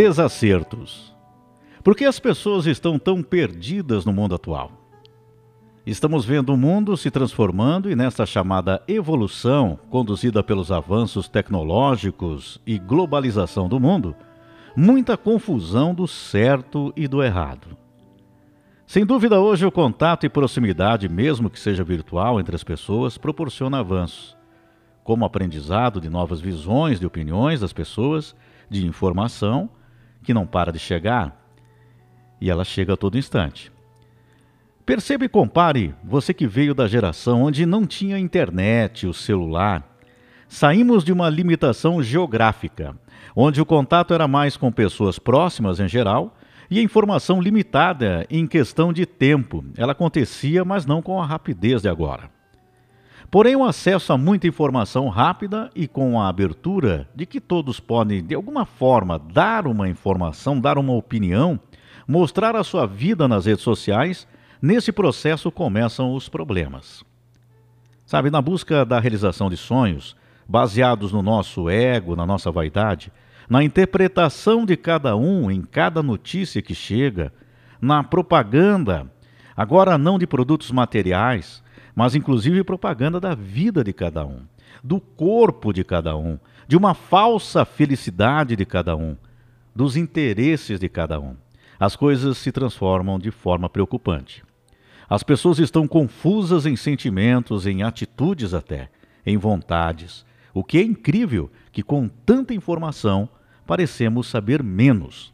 desacertos. Por que as pessoas estão tão perdidas no mundo atual? Estamos vendo o mundo se transformando e nessa chamada evolução, conduzida pelos avanços tecnológicos e globalização do mundo, muita confusão do certo e do errado. Sem dúvida, hoje o contato e proximidade, mesmo que seja virtual entre as pessoas, proporciona avanços, como aprendizado de novas visões, de opiniões das pessoas, de informação que não para de chegar e ela chega a todo instante. Perceba e compare, você que veio da geração onde não tinha internet, o celular. Saímos de uma limitação geográfica, onde o contato era mais com pessoas próximas em geral e a informação limitada em questão de tempo. Ela acontecia, mas não com a rapidez de agora. Porém, o acesso a muita informação rápida e com a abertura de que todos podem, de alguma forma, dar uma informação, dar uma opinião, mostrar a sua vida nas redes sociais Nesse processo começam os problemas. Sabe, na busca da realização de sonhos, baseados no nosso ego, na nossa vaidade, na interpretação de cada um em cada notícia que chega, na propaganda, agora não de produtos materiais, mas inclusive propaganda da vida de cada um, do corpo de cada um, de uma falsa felicidade de cada um, dos interesses de cada um. As coisas se transformam de forma preocupante. As pessoas estão confusas em sentimentos, em atitudes até, em vontades. O que é incrível que com tanta informação parecemos saber menos.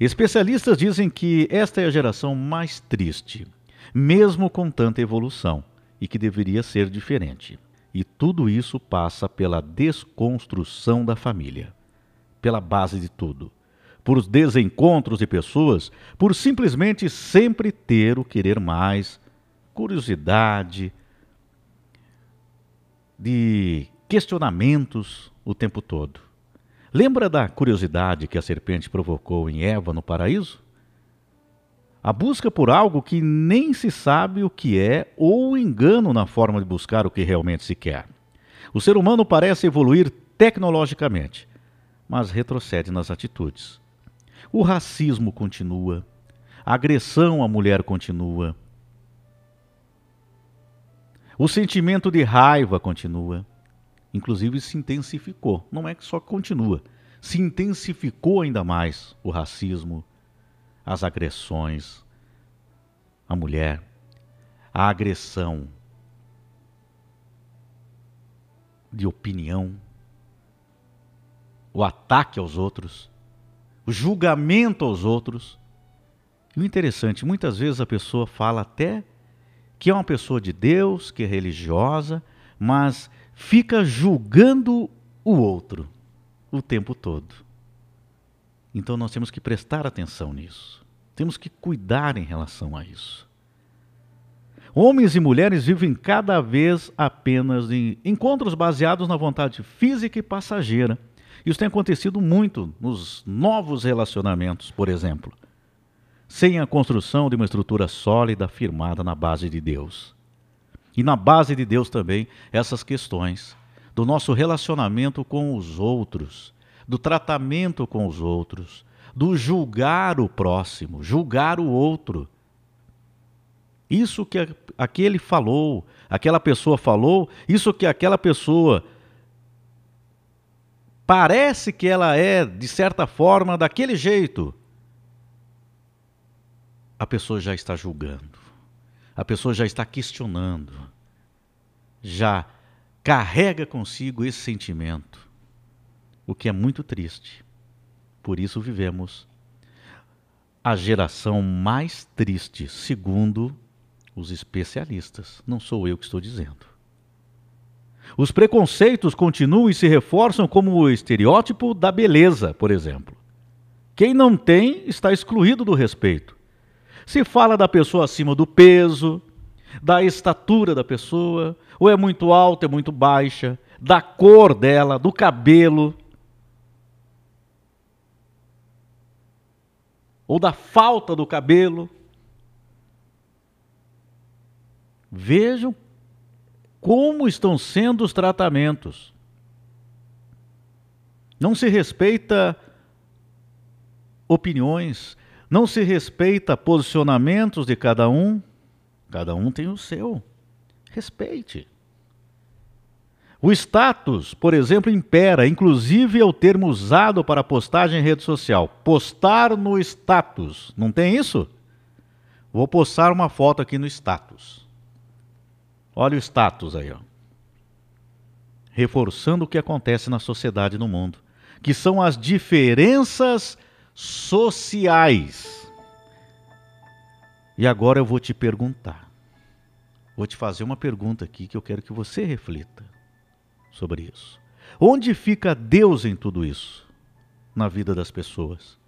Especialistas dizem que esta é a geração mais triste, mesmo com tanta evolução, e que deveria ser diferente. E tudo isso passa pela desconstrução da família, pela base de tudo por desencontros de pessoas, por simplesmente sempre ter o querer mais, curiosidade, de questionamentos o tempo todo. Lembra da curiosidade que a serpente provocou em Eva no paraíso? A busca por algo que nem se sabe o que é ou engano na forma de buscar o que realmente se quer. O ser humano parece evoluir tecnologicamente, mas retrocede nas atitudes. O racismo continua, a agressão à mulher continua, o sentimento de raiva continua, inclusive se intensificou. Não é que só continua, se intensificou ainda mais o racismo, as agressões à mulher, a agressão de opinião, o ataque aos outros o julgamento aos outros. E o interessante, muitas vezes a pessoa fala até que é uma pessoa de Deus, que é religiosa, mas fica julgando o outro o tempo todo. Então nós temos que prestar atenção nisso. Temos que cuidar em relação a isso. Homens e mulheres vivem cada vez apenas em encontros baseados na vontade física e passageira isso tem acontecido muito nos novos relacionamentos, por exemplo, sem a construção de uma estrutura sólida firmada na base de Deus. E na base de Deus também essas questões do nosso relacionamento com os outros, do tratamento com os outros, do julgar o próximo, julgar o outro. Isso que aquele falou, aquela pessoa falou, isso que aquela pessoa parece que ela é, de certa forma, daquele jeito, a pessoa já está julgando, a pessoa já está questionando, já carrega consigo esse sentimento, o que é muito triste. Por isso vivemos a geração mais triste, segundo os especialistas. Não sou eu que estou dizendo. Os preconceitos continuam e se reforçam como o estereótipo da beleza, por exemplo. Quem não tem está excluído do respeito. Se fala da pessoa acima do peso, da estatura da pessoa, ou é muito alta, é muito baixa, da cor dela, do cabelo, ou da falta do cabelo. Vejam como estão sendo os tratamentos. Não se respeita opiniões, não se respeita posicionamentos de cada um. Cada um tem o seu. Respeite. O status, por exemplo, impera, inclusive é o termo usado para postagem em rede social. Postar no status. Não tem isso? Vou postar uma foto aqui no status. Olha o status aí, ó. Reforçando o que acontece na sociedade no mundo, que são as diferenças sociais. E agora eu vou te perguntar. Vou te fazer uma pergunta aqui que eu quero que você reflita sobre isso. Onde fica Deus em tudo isso? Na vida das pessoas.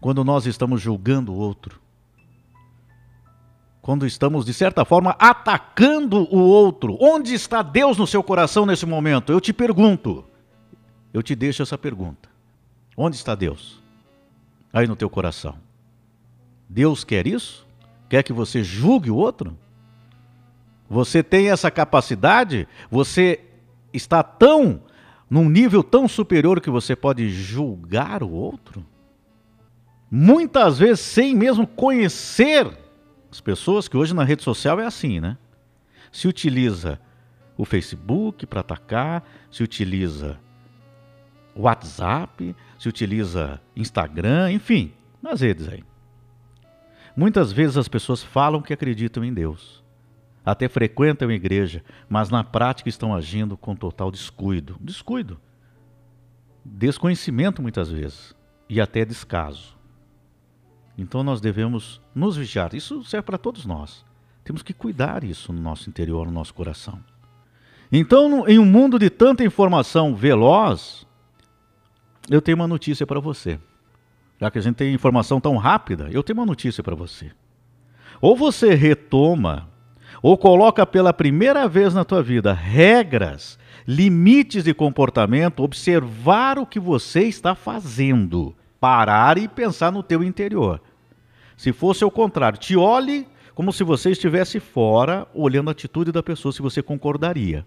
Quando nós estamos julgando o outro. Quando estamos, de certa forma, atacando o outro. Onde está Deus no seu coração nesse momento? Eu te pergunto. Eu te deixo essa pergunta. Onde está Deus? Aí no teu coração. Deus quer isso? Quer que você julgue o outro? Você tem essa capacidade? Você está tão num nível tão superior que você pode julgar o outro? Muitas vezes sem mesmo conhecer as pessoas, que hoje na rede social é assim, né? Se utiliza o Facebook para atacar, se utiliza o WhatsApp, se utiliza Instagram, enfim, nas redes aí. Muitas vezes as pessoas falam que acreditam em Deus até frequentam a igreja, mas na prática estão agindo com total descuido. Descuido. Desconhecimento muitas vezes e até descaso. Então nós devemos nos vigiar. Isso serve para todos nós. Temos que cuidar isso no nosso interior, no nosso coração. Então, em um mundo de tanta informação veloz, eu tenho uma notícia para você. Já que a gente tem informação tão rápida, eu tenho uma notícia para você. Ou você retoma ou coloca pela primeira vez na tua vida regras, limites de comportamento, observar o que você está fazendo, parar e pensar no teu interior. Se fosse o contrário, te olhe como se você estivesse fora, olhando a atitude da pessoa, se você concordaria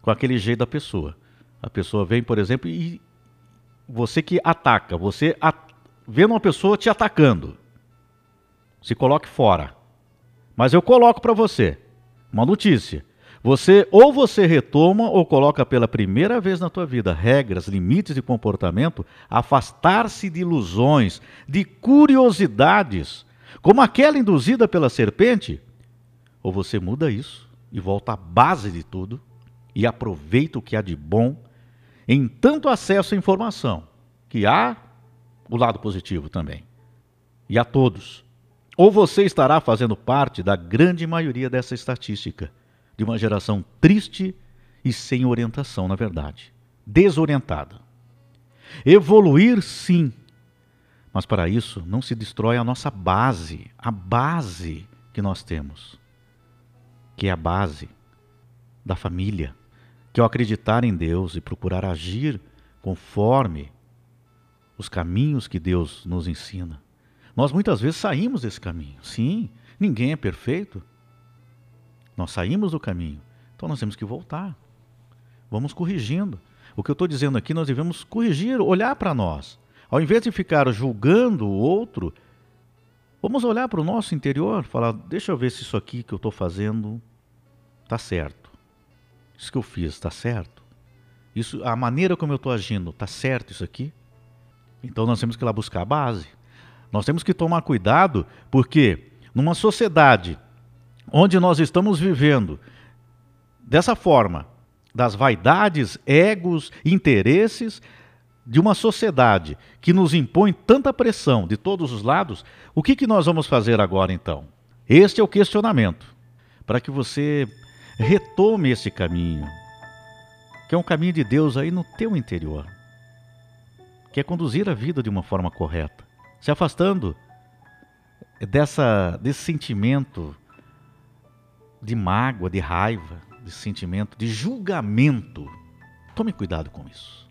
com aquele jeito da pessoa. A pessoa vem, por exemplo, e você que ataca, você at... vendo uma pessoa te atacando, se coloque fora. Mas eu coloco para você uma notícia. Você ou você retoma ou coloca pela primeira vez na tua vida regras, limites de comportamento, afastar-se de ilusões, de curiosidades, como aquela induzida pela serpente, ou você muda isso e volta à base de tudo e aproveita o que há de bom em tanto acesso à informação, que há o lado positivo também. E a todos ou você estará fazendo parte da grande maioria dessa estatística, de uma geração triste e sem orientação, na verdade, desorientada. Evoluir, sim, mas para isso não se destrói a nossa base, a base que nós temos, que é a base da família, que é o acreditar em Deus e procurar agir conforme os caminhos que Deus nos ensina. Nós muitas vezes saímos desse caminho. Sim, ninguém é perfeito. Nós saímos do caminho. Então nós temos que voltar. Vamos corrigindo. O que eu estou dizendo aqui, nós devemos corrigir, olhar para nós. Ao invés de ficar julgando o outro, vamos olhar para o nosso interior, falar: deixa eu ver se isso aqui que eu estou fazendo está certo. Isso que eu fiz está certo. Isso, a maneira como eu estou agindo está certo isso aqui. Então nós temos que ir lá buscar a base. Nós temos que tomar cuidado, porque numa sociedade onde nós estamos vivendo dessa forma, das vaidades, egos, interesses, de uma sociedade que nos impõe tanta pressão de todos os lados, o que, que nós vamos fazer agora então? Este é o questionamento, para que você retome esse caminho, que é um caminho de Deus aí no teu interior, que é conduzir a vida de uma forma correta se afastando dessa, desse sentimento de mágoa, de raiva, de sentimento de julgamento. Tome cuidado com isso.